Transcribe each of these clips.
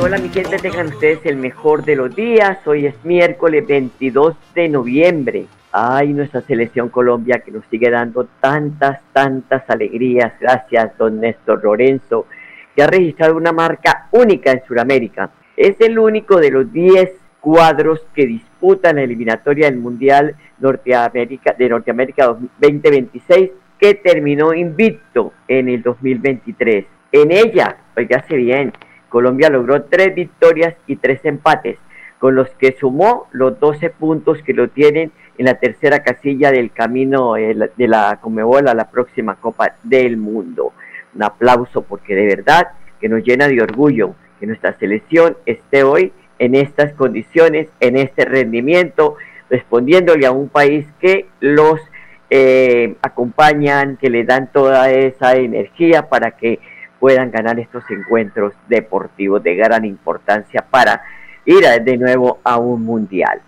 Hola mi gente, tengan ustedes el mejor de los días. Hoy es miércoles 22 de noviembre. Ay, nuestra selección Colombia que nos sigue dando tantas, tantas alegrías. Gracias, don Néstor Lorenzo, que ha registrado una marca única en Sudamérica. Es el único de los 10 cuadros que disputan la eliminatoria del Mundial Norteamérica, de Norteamérica 2026 que terminó invicto en el 2023. En ella, oígase bien, Colombia logró tres victorias y tres empates, con los que sumó los 12 puntos que lo tienen en la tercera casilla del camino de la Comebol a la próxima Copa del Mundo. Un aplauso porque de verdad que nos llena de orgullo que nuestra selección esté hoy en estas condiciones, en este rendimiento, respondiéndole a un país que los eh, acompañan, que le dan toda esa energía para que puedan ganar estos encuentros deportivos de gran importancia para ir de nuevo a un mundial.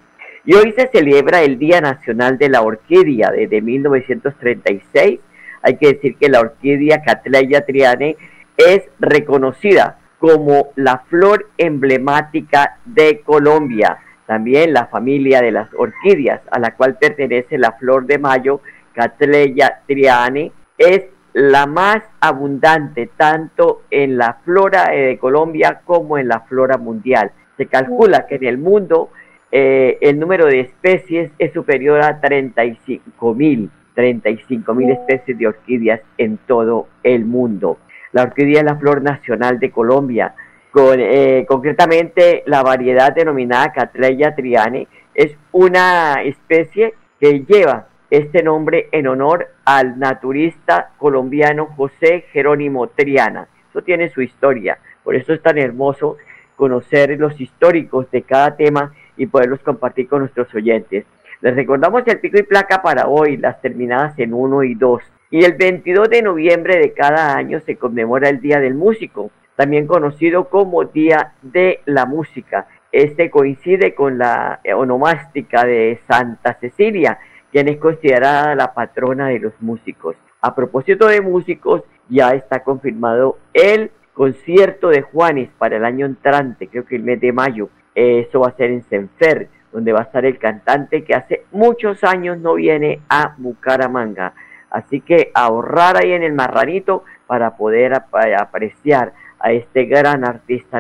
Y hoy se celebra el Día Nacional de la Orquídea desde 1936. Hay que decir que la orquídea Cattleya triane es reconocida como la flor emblemática de Colombia. También la familia de las orquídeas, a la cual pertenece la flor de mayo, Cattleya triane, es la más abundante tanto en la flora de Colombia como en la flora mundial. Se calcula que en el mundo eh, el número de especies es superior a 35 mil, 35 mil especies de orquídeas en todo el mundo. La orquídea es la flor nacional de Colombia. Con, eh, concretamente, la variedad denominada Cattleya triane es una especie que lleva este nombre en honor al naturista colombiano José Jerónimo Triana. Eso tiene su historia, por eso es tan hermoso conocer los históricos de cada tema y poderlos compartir con nuestros oyentes. Les recordamos el pico y placa para hoy, las terminadas en 1 y 2. Y el 22 de noviembre de cada año se conmemora el Día del Músico, también conocido como Día de la Música. Este coincide con la onomástica de Santa Cecilia, quien es considerada la patrona de los músicos. A propósito de músicos, ya está confirmado el concierto de Juanes para el año entrante, creo que el mes de mayo. Eso va a ser en Senfer, donde va a estar el cantante que hace muchos años no viene a Bucaramanga. Así que ahorrar ahí en el marranito para poder apreciar a este gran artista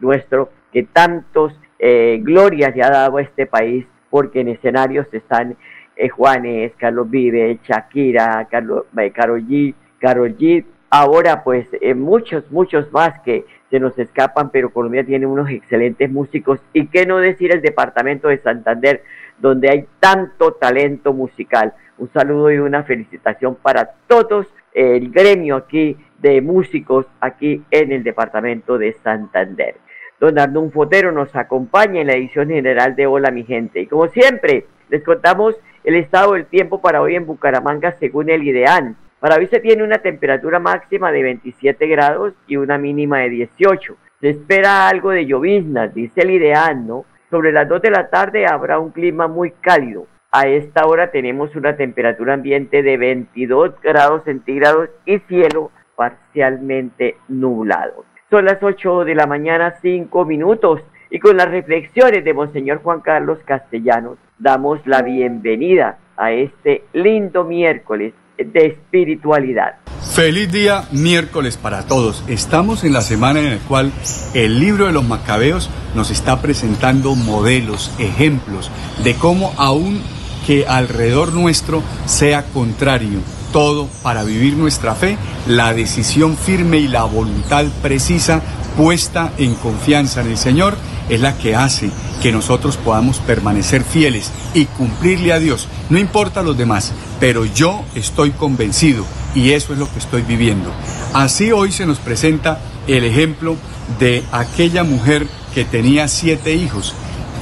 nuestro que tantos eh, glorias le ha dado a este país, porque en escenarios están eh, Juanes, Carlos Vive, Shakira, Carlos, eh, Karol G, Karol G, ahora pues eh, muchos, muchos más que se nos escapan, pero Colombia tiene unos excelentes músicos y qué no decir el departamento de Santander, donde hay tanto talento musical. Un saludo y una felicitación para todos el gremio aquí de músicos aquí en el departamento de Santander. Don Arnón Fotero nos acompaña en la edición general de Hola mi gente. Y como siempre, les contamos el estado del tiempo para hoy en Bucaramanga según el IDEAN. Para hoy se tiene una temperatura máxima de 27 grados y una mínima de 18. Se espera algo de lloviznas, dice el IDEAN, ¿no? Sobre las 2 de la tarde habrá un clima muy cálido. A esta hora tenemos una temperatura ambiente de 22 grados centígrados y cielo parcialmente nublado. Son las 8 de la mañana, 5 minutos y con las reflexiones de Monseñor Juan Carlos Castellanos damos la bienvenida a este lindo miércoles de espiritualidad. Feliz día miércoles para todos. Estamos en la semana en la cual el libro de los macabeos nos está presentando modelos, ejemplos de cómo aún que alrededor nuestro sea contrario, todo para vivir nuestra fe, la decisión firme y la voluntad precisa puesta en confianza en el Señor es la que hace que nosotros podamos permanecer fieles y cumplirle a Dios. No importa los demás, pero yo estoy convencido y eso es lo que estoy viviendo. Así hoy se nos presenta el ejemplo de aquella mujer que tenía siete hijos,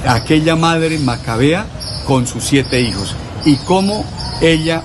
aquella madre macabea con sus siete hijos y cómo ella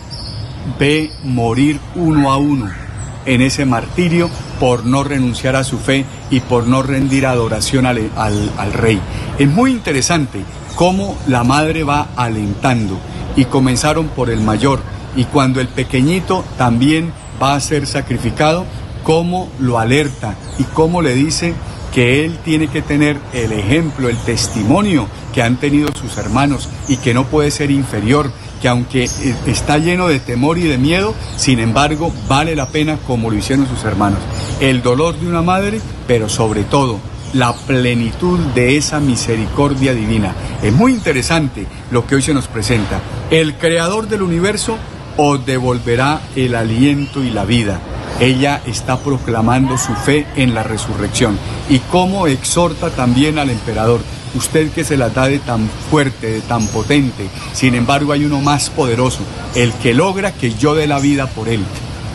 ve morir uno a uno en ese martirio por no renunciar a su fe y por no rendir adoración al, al, rey. Es muy interesante cómo la madre va alentando y comenzaron por el mayor y cuando el pequeñito también va a ser sacrificado, cómo lo alerta y cómo le dice que él tiene que tener el ejemplo, el testimonio que han tenido sus hermanos y que no puede ser inferior, que aunque eh, está lleno de temor y de miedo, sin embargo vale la pena como lo hicieron sus hermanos. El dolor de una madre, pero sobre todo la plenitud de esa misericordia divina. Es muy interesante lo que hoy se nos presenta. El creador del universo os devolverá el aliento y la vida. Ella está proclamando su fe en la resurrección y cómo exhorta también al emperador usted que se la da de tan fuerte, de tan potente, sin embargo hay uno más poderoso, el que logra que yo dé la vida por él.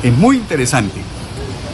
Es muy interesante.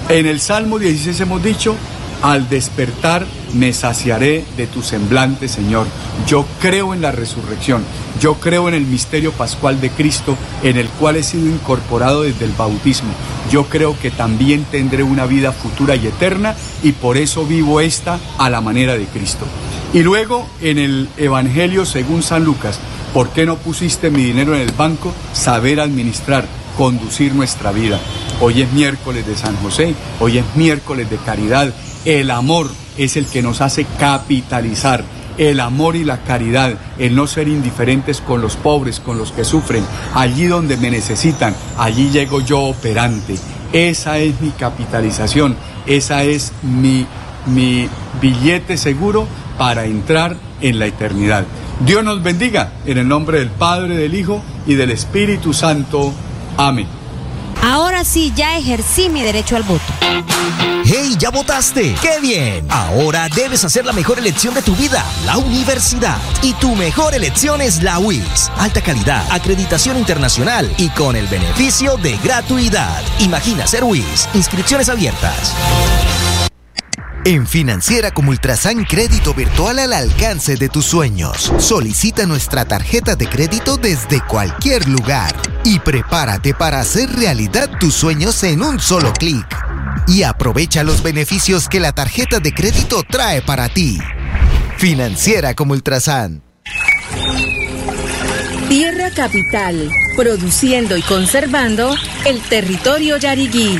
En el Salmo 16 hemos dicho, al despertar me saciaré de tu semblante, Señor. Yo creo en la resurrección, yo creo en el misterio pascual de Cristo, en el cual he sido incorporado desde el bautismo. Yo creo que también tendré una vida futura y eterna y por eso vivo esta a la manera de Cristo. Y luego en el Evangelio según San Lucas, ¿por qué no pusiste mi dinero en el banco? Saber administrar, conducir nuestra vida. Hoy es miércoles de San José, hoy es miércoles de caridad. El amor es el que nos hace capitalizar. El amor y la caridad, el no ser indiferentes con los pobres, con los que sufren, allí donde me necesitan, allí llego yo operante. Esa es mi capitalización, esa es mi, mi billete seguro para entrar en la eternidad. Dios nos bendiga en el nombre del Padre, del Hijo y del Espíritu Santo. Amén. Ahora sí, ya ejercí mi derecho al voto. ¡Hey, ya votaste! ¡Qué bien! Ahora debes hacer la mejor elección de tu vida, la universidad. Y tu mejor elección es la UIS. Alta calidad, acreditación internacional y con el beneficio de gratuidad. Imagina ser UIS. Inscripciones abiertas. En Financiera como Ultrasan Crédito Virtual al alcance de tus sueños. Solicita nuestra tarjeta de crédito desde cualquier lugar y prepárate para hacer realidad tus sueños en un solo clic. Y aprovecha los beneficios que la tarjeta de crédito trae para ti. Financiera como Ultrasan. Tierra Capital, produciendo y conservando el territorio yariguí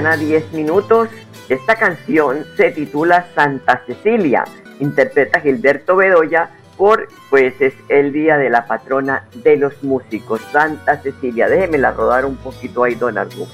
Mañana 10 minutos. Esta canción se titula Santa Cecilia. Interpreta Gilberto Bedoya por, pues es el día de la patrona de los músicos, Santa Cecilia. Déjemela rodar un poquito ahí, don Argo.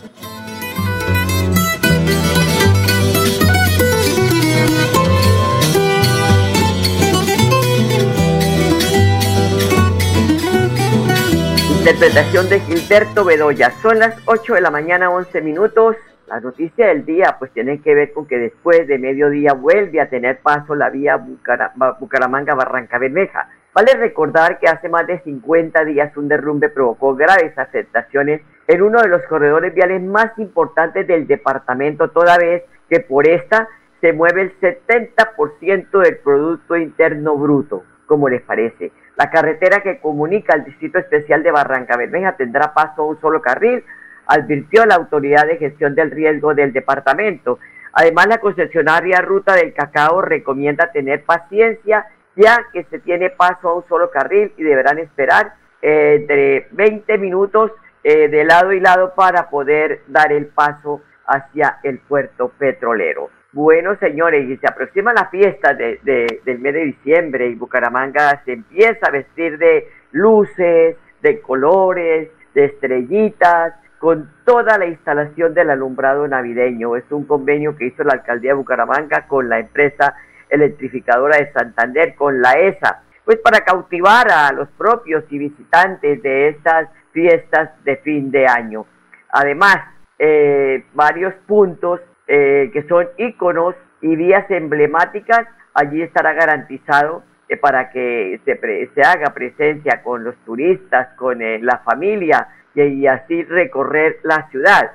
Interpretación de Gilberto Bedoya. Son las 8 de la mañana, 11 minutos. La noticia del día pues tiene que ver con que después de mediodía vuelve a tener paso la vía Bucaramanga-Barranca Bermeja. Vale recordar que hace más de 50 días un derrumbe provocó graves afectaciones en uno de los corredores viales más importantes del departamento, toda vez que por esta se mueve el 70% del Producto Interno Bruto. ¿Cómo les parece? La carretera que comunica al Distrito Especial de Barranca Bermeja tendrá paso a un solo carril, advirtió la Autoridad de Gestión del Riesgo del departamento. Además, la concesionaria Ruta del Cacao recomienda tener paciencia ya que se tiene paso a un solo carril y deberán esperar eh, entre 20 minutos eh, de lado y lado para poder dar el paso hacia el puerto petrolero. Bueno, señores, y se aproxima la fiesta de, del mes de diciembre y Bucaramanga se empieza a vestir de luces, de colores, de estrellitas, con toda la instalación del alumbrado navideño. Es un convenio que hizo la alcaldía de Bucaramanga con la empresa electrificadora de Santander, con la ESA, pues para cautivar a los propios y visitantes de estas fiestas de fin de año. Además, eh, varios puntos eh, que son íconos y vías emblemáticas, allí estará garantizado eh, para que se, se, haga presencia con los turistas, con eh, la familia y, así recorrer la ciudad.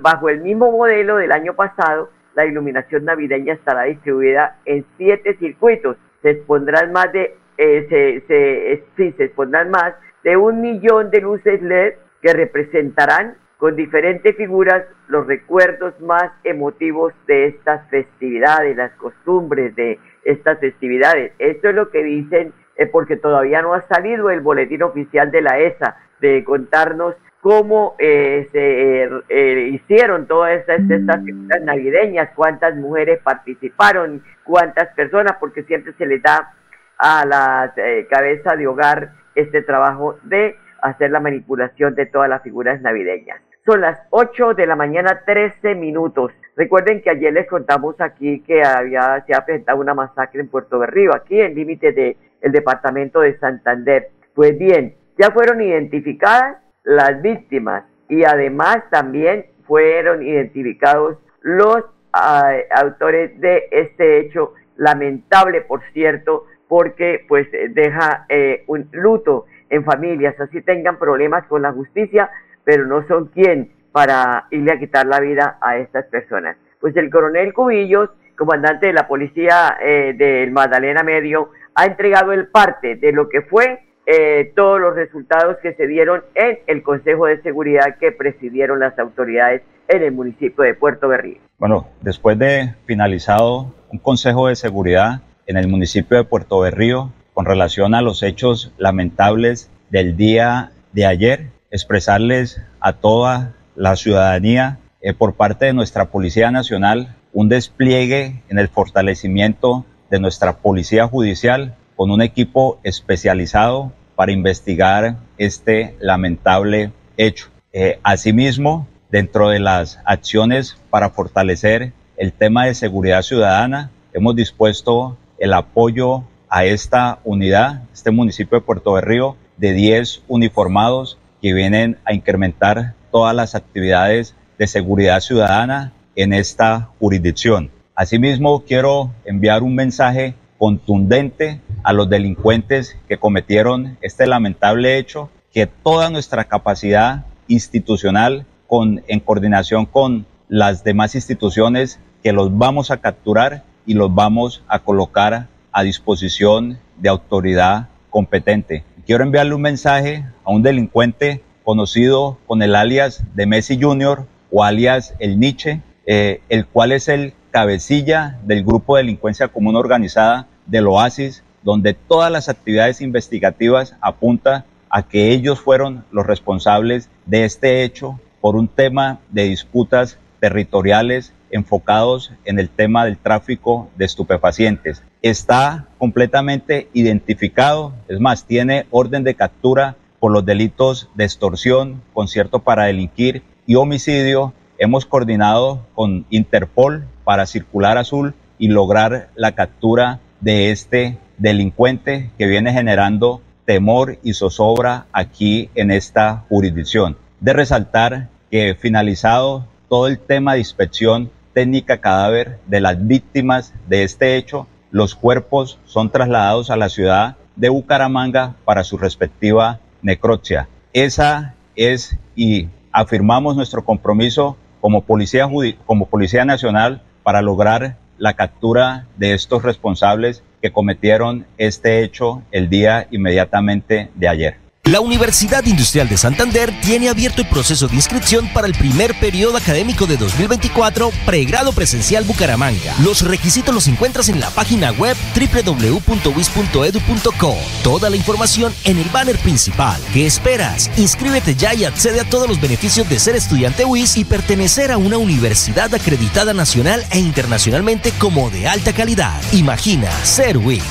bajo el mismo modelo del año pasado, la iluminación navideña estará distribuida en siete circuitos. Se expondrán más de, se, se, sí, se expondrán más de un millón de luces LED que representarán con diferentes figuras los recuerdos más emotivos de estas festividades, las costumbres de estas festividades. Esto es lo que dicen eh, porque todavía no ha salido el boletín oficial de la ESA de contarnos cómo eh, se eh, hicieron todas estas, estas figuras navideñas, cuántas mujeres participaron, cuántas personas, porque siempre se les da a la cabeza de hogar este trabajo de hacer la manipulación de todas las figuras navideñas. Son las 8 de la mañana, 13 minutos. Recuerden que ayer les contamos aquí que había, se ha presentado una masacre en Puerto Berrío, aquí en límite del el departamento de Santander. Pues bien, ya fueron identificadas las víctimas y además también fueron identificados los ah, autores de este hecho lamentable, por cierto, porque pues deja eh, un luto en familias, así tengan problemas con la justicia, pero no son quien para irle a quitar la vida a estas personas. Pues el coronel Cubillos, comandante de la policía eh, del Magdalena Medio, ha entregado el parte de lo que fue eh, todos los resultados que se dieron en el Consejo de Seguridad que presidieron las autoridades en el municipio de Puerto Berrío. Bueno, después de finalizado un Consejo de Seguridad en el municipio de Puerto Berrío con relación a los hechos lamentables del día de ayer, expresarles a toda la ciudadanía eh, por parte de nuestra Policía Nacional un despliegue en el fortalecimiento de nuestra Policía Judicial con un equipo especializado para investigar este lamentable hecho. Eh, asimismo, dentro de las acciones para fortalecer el tema de seguridad ciudadana, hemos dispuesto el apoyo a esta unidad, este municipio de Puerto Berrío, de 10 uniformados que vienen a incrementar todas las actividades de seguridad ciudadana en esta jurisdicción. Asimismo, quiero enviar un mensaje contundente a los delincuentes que cometieron este lamentable hecho, que toda nuestra capacidad institucional, con, en coordinación con las demás instituciones, que los vamos a capturar y los vamos a colocar a disposición de autoridad competente. Quiero enviarle un mensaje a un delincuente conocido con el alias de Messi Junior o alias El Nietzsche, eh, el cual es el cabecilla del grupo de delincuencia común organizada del Oasis, donde todas las actividades investigativas apuntan a que ellos fueron los responsables de este hecho por un tema de disputas territoriales enfocados en el tema del tráfico de estupefacientes. Está completamente identificado, es más, tiene orden de captura por los delitos de extorsión, concierto para delinquir y homicidio. Hemos coordinado con Interpol para Circular Azul y lograr la captura de este delincuente que viene generando temor y zozobra aquí en esta jurisdicción. De resaltar que finalizado todo el tema de inspección técnica cadáver de las víctimas de este hecho, los cuerpos son trasladados a la ciudad de Bucaramanga para su respectiva necropsia. Esa es y afirmamos nuestro compromiso como Policía, como Policía Nacional para lograr la captura de estos responsables que cometieron este hecho el día inmediatamente de ayer. La Universidad Industrial de Santander tiene abierto el proceso de inscripción para el primer periodo académico de 2024, pregrado presencial Bucaramanga. Los requisitos los encuentras en la página web www.wis.edu.co. Toda la información en el banner principal. ¿Qué esperas? Inscríbete ya y accede a todos los beneficios de ser estudiante WIS y pertenecer a una universidad acreditada nacional e internacionalmente como de alta calidad. Imagina ser WIS.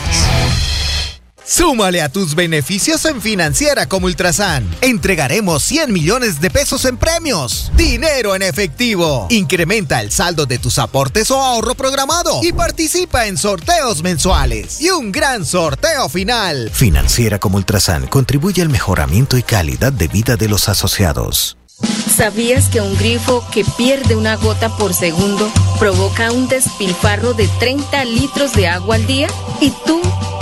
Súmale a tus beneficios en Financiera como Ultrasan. Entregaremos 100 millones de pesos en premios. Dinero en efectivo. Incrementa el saldo de tus aportes o ahorro programado y participa en sorteos mensuales. Y un gran sorteo final. Financiera como Ultrasan contribuye al mejoramiento y calidad de vida de los asociados. ¿Sabías que un grifo que pierde una gota por segundo provoca un despilfarro de 30 litros de agua al día? ¿Y tú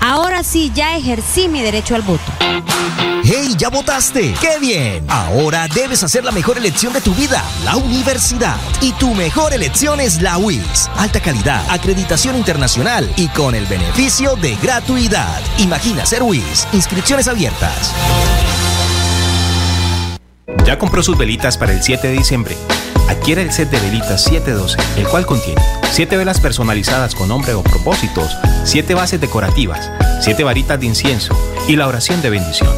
Ahora sí, ya ejercí mi derecho al voto. ¡Hey, ya votaste! ¡Qué bien! Ahora debes hacer la mejor elección de tu vida, la universidad. Y tu mejor elección es la UIS. Alta calidad, acreditación internacional y con el beneficio de gratuidad. Imagina ser UIS. Inscripciones abiertas. Ya compró sus velitas para el 7 de diciembre. Adquiere el set de velitas 712, el cual contiene 7 velas personalizadas con nombre o propósitos, 7 bases decorativas, 7 varitas de incienso y la oración de bendición.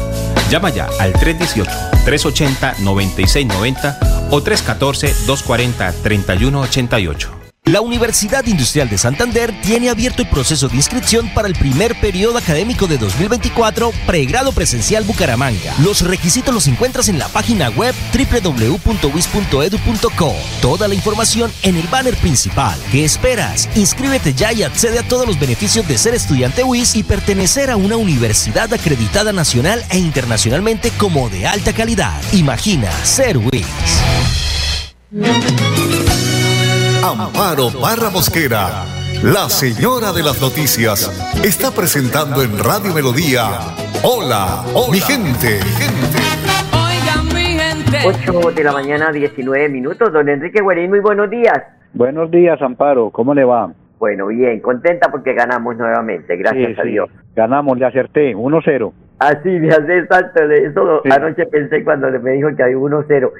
Llama ya al 318-380-9690 o 314-240-3188. La Universidad Industrial de Santander tiene abierto el proceso de inscripción para el primer periodo académico de 2024, pregrado presencial Bucaramanga. Los requisitos los encuentras en la página web www.wis.edu.co. Toda la información en el banner principal. ¿Qué esperas? Inscríbete ya y accede a todos los beneficios de ser estudiante WIS y pertenecer a una universidad acreditada nacional e internacionalmente como de alta calidad. Imagina ser WIS. Amparo Barra Mosquera, la señora de las noticias, está presentando en Radio Melodía. Hola, mi gente. Oigan, mi gente. 8 de la mañana, 19 minutos. Don Enrique Guarín, muy buenos días. Buenos días, Amparo. ¿Cómo le va? Bueno, bien, contenta porque ganamos nuevamente, gracias a Dios. Ganamos, le acerté, 1-0. Así, me hace exacto, de eso anoche pensé cuando me dijo que hay 1-0.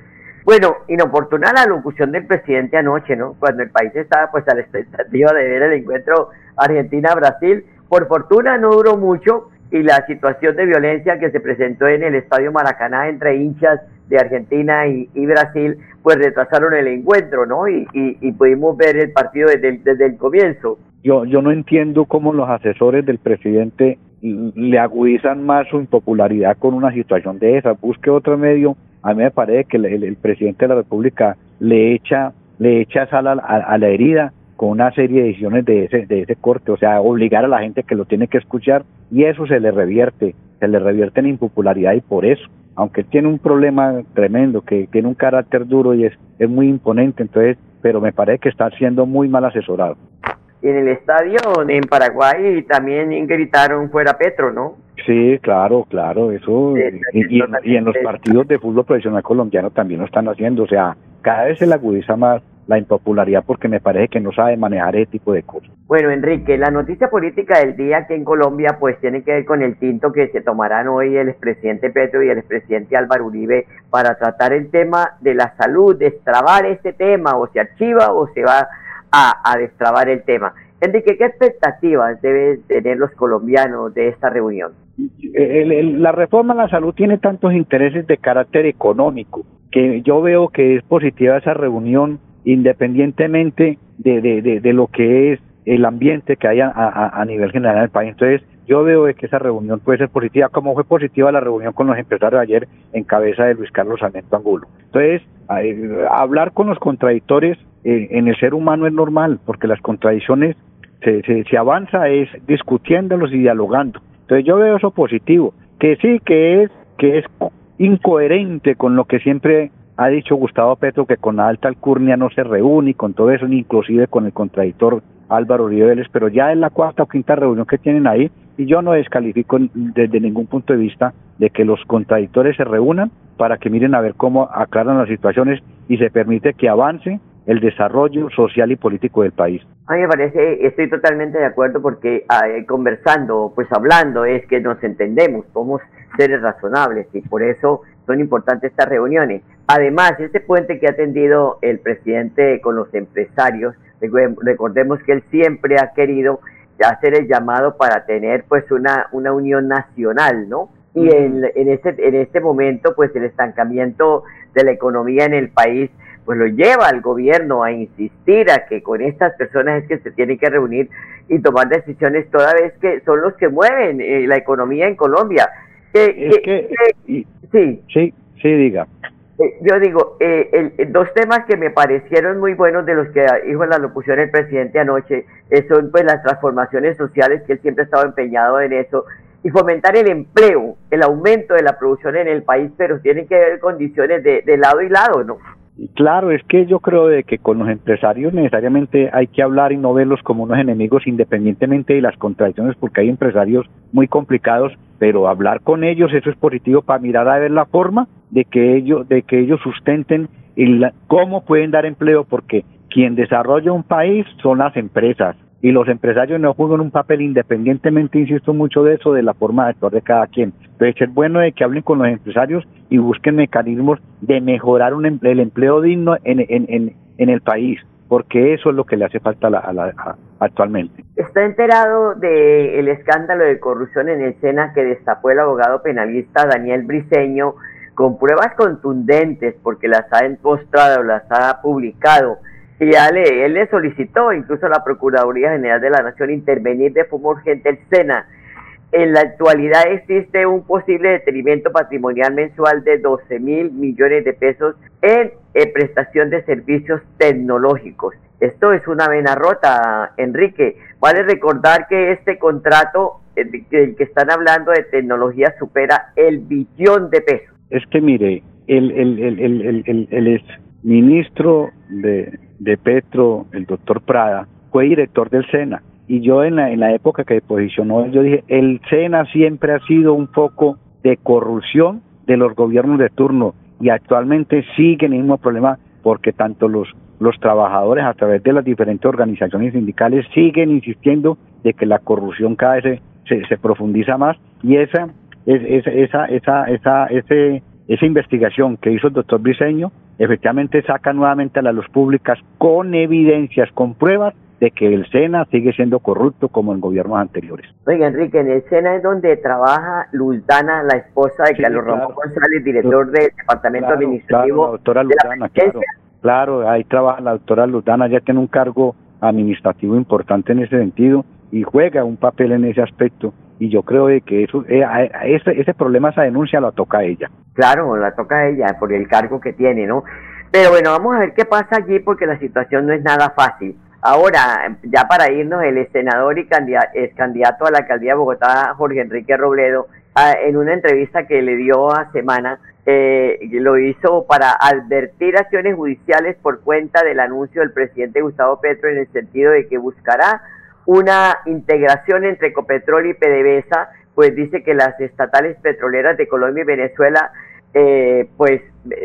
Bueno, inoportuna la locución del presidente anoche, ¿no? Cuando el país estaba pues a la expectativa de ver el encuentro Argentina-Brasil. Por fortuna no duró mucho y la situación de violencia que se presentó en el Estadio Maracaná entre hinchas de Argentina y, Brasil, pues retrasaron el encuentro, ¿no? Y, pudimos ver el partido desde el, desde el comienzo. Yo, yo no entiendo cómo los asesores del presidente le agudizan más su impopularidad con una situación de esa. Busque otro medio a mí me parece que el, presidente de la República le echa, le echa sal a, la herida con una serie de decisiones de ese, de ese corte, o sea, obligar a la gente que lo tiene que escuchar y eso se le revierte, se le revierte en impopularidad y por eso, aunque tiene un problema tremendo, que tiene un carácter duro y es, es muy imponente, entonces, pero me parece que está siendo muy mal asesorado. En el estadio en Paraguay también gritaron fuera Petro, ¿no? Sí, claro, claro, eso. y, en los partidos de fútbol profesional colombiano también lo están haciendo. O sea, cada vez se le agudiza más la impopularidad porque me parece que no sabe manejar ese tipo de cosas. Bueno, Enrique, la noticia política del día aquí en Colombia pues tiene que ver con el tinto que se tomarán hoy el expresidente Petro y el expresidente Álvaro Uribe para tratar el tema de la salud, destrabar este tema, o se archiva o se va a, a destrabar el tema. Enrique, ¿qué expectativas deben tener los colombianos de esta reunión? la reforma a la salud tiene tantos intereses de carácter económico que yo veo que es positiva esa reunión independientemente de, lo que es el ambiente que haya a, nivel general en el país. Entonces, yo veo que esa reunión puede ser positiva, como fue positiva la reunión con los empresarios ayer en cabeza de Luis Carlos Sarmiento Angulo. Entonces, hablar con los contradictores eh, en el ser humano es normal, porque las contradicciones se, se, se avanza es discutiéndolos y dialogando. Entonces yo veo eso positivo, que sí que es que es incoherente con lo que siempre ha dicho Gustavo Petro que con la alta alcurnia no se reúne y con todo eso, inclusive con el contradictor Álvaro Uribe pero ya es la cuarta o quinta reunión que tienen ahí y yo no descalifico desde ningún punto de vista de que los contradictores se reúnan para que miren a ver cómo aclaran las situaciones y se permite que avance el desarrollo social y político del país. A mí me parece, estoy totalmente de acuerdo porque eh, conversando, pues hablando, es que nos entendemos, somos seres razonables y por eso son importantes estas reuniones. Además, este puente que ha atendido el presidente con los empresarios, recordemos que él siempre ha querido hacer el llamado para tener pues una, una unión nacional, ¿no? Y en, en, este, en este momento, pues el estancamiento de la economía en el país pues lo lleva al gobierno a insistir a que con estas personas es que se tienen que reunir y tomar decisiones toda vez que son los que mueven eh, la economía en Colombia. sí, sí, sí, diga. Eh, yo digo, eh, dos temas que me parecieron muy buenos de los que dijo en la locución el presidente anoche son pues las transformaciones sociales, que él siempre ha estado empeñado en eso, y fomentar el empleo, el aumento de la producción en el país, pero tienen que haber condiciones de, de lado y lado, ¿no? Claro, es que yo creo de que con los empresarios necesariamente hay que hablar y no verlos como unos enemigos independientemente de las contradicciones, porque hay empresarios muy complicados, pero hablar con ellos eso es positivo para mirar a ver la forma de que ellos de que ellos sustenten el, cómo pueden dar empleo, porque quien desarrolla un país son las empresas y los empresarios no juegan un papel independientemente, insisto mucho de eso, de la forma de actuar de cada quien. Entonces es bueno de que hablen con los empresarios y busquen mecanismos de mejorar el empleo digno en, en, en, el país, porque eso es lo que le hace falta actualmente. ¿Está enterado del escándalo de corrupción en el SENA que destapó el abogado penalista Daniel Briceño con pruebas contundentes, porque las ha mostrado, las ha publicado? Y ya le, él le solicitó incluso a la Procuraduría General de la Nación intervenir de forma urgente el SENA. En la actualidad existe un posible detenimiento patrimonial mensual de 12 mil millones de pesos en eh, prestación de servicios tecnológicos. Esto es una vena rota, Enrique. Vale recordar que este contrato eh, que están hablando de tecnología supera el billón de pesos. Es que mire, el, el, el, el, el, el ministro de, de Petro, el doctor Prada, fue director del SENA. Y yo en la, en la época que posicionó, yo dije, el SENA siempre ha sido un foco de corrupción de los gobiernos de turno y actualmente sigue el mismo problema porque tanto los, los trabajadores a través de las diferentes organizaciones sindicales siguen insistiendo de que la corrupción cada vez se, se, profundiza más y esa, es, esa, esa, esa, ese, esa investigación que hizo el doctor Briseño efectivamente saca nuevamente a la luz públicas con evidencias, con pruebas de que el SENA sigue siendo corrupto como en gobiernos anteriores. Oiga, Enrique, en el SENA es donde trabaja Luz Dana, la esposa de Carlos Ramón González, director del Departamento Administrativo. la doctora Luzdana, claro, claro, ahí trabaja la doctora Luzdana, ya tiene un cargo administrativo importante en ese sentido y juega un papel en ese aspecto y yo creo que eso, eh, ese, ese problema, esa denuncia la toca ella. Claro, la toca ella por el cargo que tiene, ¿no? Pero bueno, vamos a ver qué pasa allí porque la situación no es nada fácil. Ahora, ya para irnos, el senador y candidato, candidato a la alcaldía de Bogotá, Jorge Enrique Robledo, en una entrevista que le dio a Semana, eh, lo hizo para advertir acciones judiciales por cuenta del anuncio del presidente Gustavo Petro en el sentido de que buscará una integración entre Ecopetrol y PDVSA, pues dice que las estatales petroleras de Colombia y Venezuela eh, pues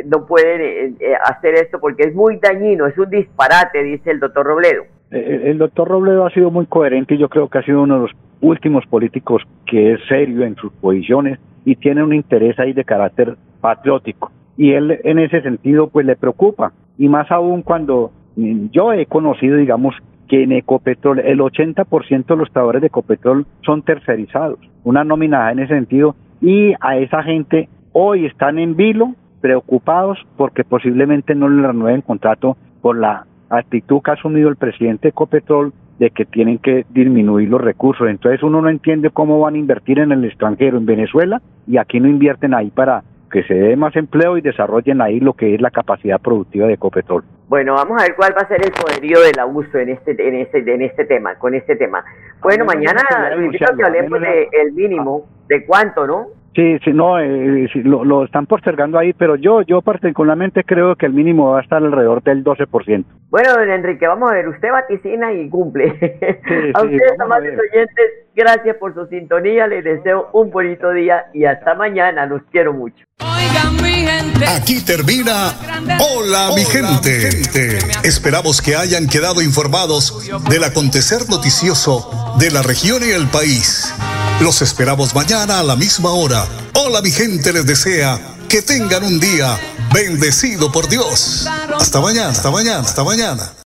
no pueden hacer esto porque es muy dañino, es un disparate, dice el doctor Robledo. El doctor Robledo ha sido muy coherente y yo creo que ha sido uno de los últimos políticos que es serio en sus posiciones y tiene un interés ahí de carácter patriótico. Y él en ese sentido pues le preocupa. Y más aún cuando yo he conocido, digamos, que en Ecopetrol el 80% de los trabajadores de Ecopetrol son tercerizados, una nominada en ese sentido, y a esa gente hoy están en vilo, preocupados porque posiblemente no le renueven contrato por la actitud que ha asumido el presidente de Ecopetrol de que tienen que disminuir los recursos. Entonces uno no entiende cómo van a invertir en el extranjero, en Venezuela, y aquí no invierten ahí para que se dé más empleo y desarrollen ahí lo que es la capacidad productiva de Ecopetrol. Bueno, vamos a ver cuál va a ser el poderío del abuso en este en este en este tema, con este tema. Bueno, mañana invito que hablemos del mínimo, de cuánto, ¿no? Sí, sí, no, eh, lo, lo, están postergando ahí, pero yo, yo particularmente creo que el mínimo va a estar alrededor del 12%. Bueno, don Enrique, vamos a ver, usted vaticina y cumple. a ustedes, amables oyentes, gracias por su sintonía, les deseo un bonito día y hasta mañana, los quiero mucho. Oigan, mi gente. Aquí termina Hola, mi, gente. mi gente. Esperamos que hayan quedado informados del acontecer noticioso de la región y el país. Los esperamos mañana a la misma hora. Hola mi gente les desea que tengan un día bendecido por Dios. Hasta mañana, hasta mañana, hasta mañana.